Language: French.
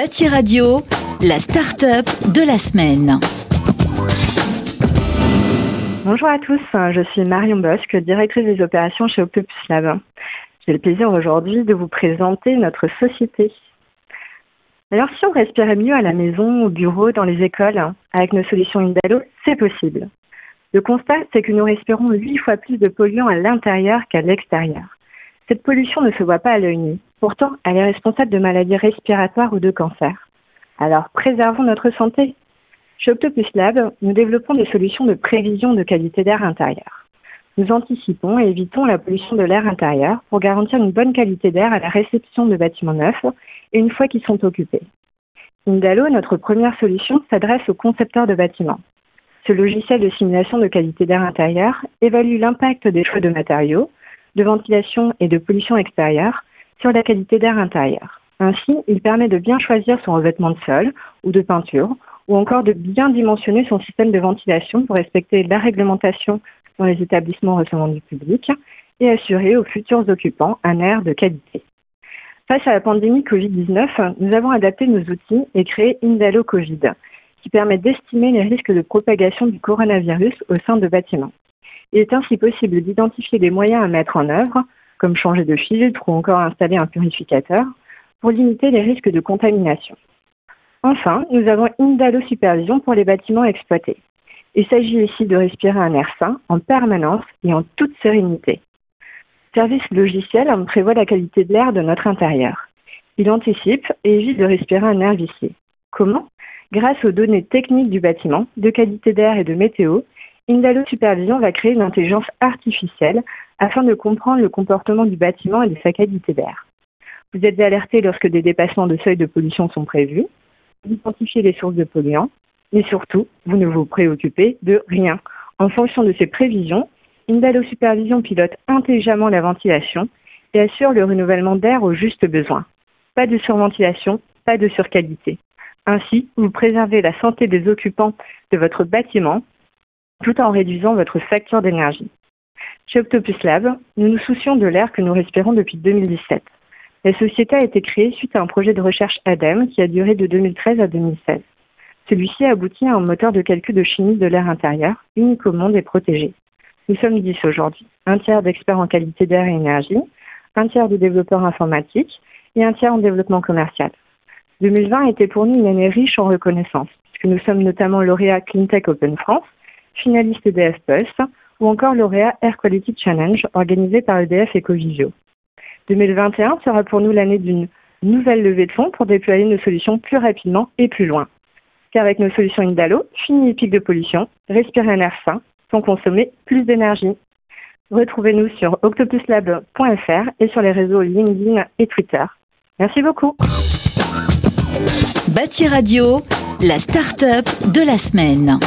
Bâti Radio, la start-up de la semaine. Bonjour à tous, je suis Marion Bosque, directrice des opérations chez Octopus Lab. J'ai le plaisir aujourd'hui de vous présenter notre société. Alors si on respirait mieux à la maison, au bureau, dans les écoles, avec nos solutions Indalo, c'est possible. Le constat, c'est que nous respirons 8 fois plus de polluants à l'intérieur qu'à l'extérieur. Cette pollution ne se voit pas à l'œil nu. Pourtant, elle est responsable de maladies respiratoires ou de cancers. Alors, préservons notre santé. Chez Octopus Lab, nous développons des solutions de prévision de qualité d'air intérieur. Nous anticipons et évitons la pollution de l'air intérieur pour garantir une bonne qualité d'air à la réception de bâtiments neufs et une fois qu'ils sont occupés. Indalo, notre première solution, s'adresse aux concepteurs de bâtiments. Ce logiciel de simulation de qualité d'air intérieur évalue l'impact des choix de matériaux, de ventilation et de pollution extérieure sur la qualité d'air intérieur. Ainsi, il permet de bien choisir son revêtement de sol ou de peinture, ou encore de bien dimensionner son système de ventilation pour respecter la réglementation dans les établissements recevant du public et assurer aux futurs occupants un air de qualité. Face à la pandémie Covid-19, nous avons adapté nos outils et créé Indalo Covid, qui permet d'estimer les risques de propagation du coronavirus au sein de bâtiments. Il est ainsi possible d'identifier des moyens à mettre en œuvre, comme changer de filtre ou encore installer un purificateur, pour limiter les risques de contamination. Enfin, nous avons Indalo Supervision pour les bâtiments exploités. Il s'agit ici de respirer un air sain en permanence et en toute sérénité. Service logiciel prévoit la qualité de l'air de notre intérieur. Il anticipe et évite de respirer un air vicié. Comment? Grâce aux données techniques du bâtiment, de qualité d'air et de météo, Indalo Supervision va créer une intelligence artificielle afin de comprendre le comportement du bâtiment et de sa qualité d'air. Vous êtes alerté lorsque des dépassements de seuil de pollution sont prévus, vous identifiez les sources de polluants, mais surtout, vous ne vous préoccupez de rien. En fonction de ces prévisions, Indalo Supervision pilote intelligemment la ventilation et assure le renouvellement d'air au juste besoin. Pas de surventilation, pas de surqualité. Ainsi, vous préservez la santé des occupants de votre bâtiment tout en réduisant votre facture d'énergie. Chez Octopus Lab, nous nous soucions de l'air que nous respirons depuis 2017. La société a été créée suite à un projet de recherche ADEME qui a duré de 2013 à 2016. Celui-ci a abouti à un moteur de calcul de chimie de l'air intérieur, unique au monde et protégé. Nous sommes 10 aujourd'hui, un tiers d'experts en qualité d'air et énergie, un tiers de développeurs informatiques et un tiers en développement commercial. 2020 a été pour nous une année riche en reconnaissance, puisque nous sommes notamment lauréats CleanTech Open France, finaliste EDF Pulse ou encore lauréat Air Quality Challenge organisé par EDF Ecovisio. 2021 sera pour nous l'année d'une nouvelle levée de fonds pour déployer nos solutions plus rapidement et plus loin. Car avec nos solutions Indalo, fini les pics de pollution, respirer un air sain sans consommer plus d'énergie. Retrouvez-nous sur octopuslab.fr et sur les réseaux LinkedIn et Twitter. Merci beaucoup. Bâti Radio, la start-up de la semaine.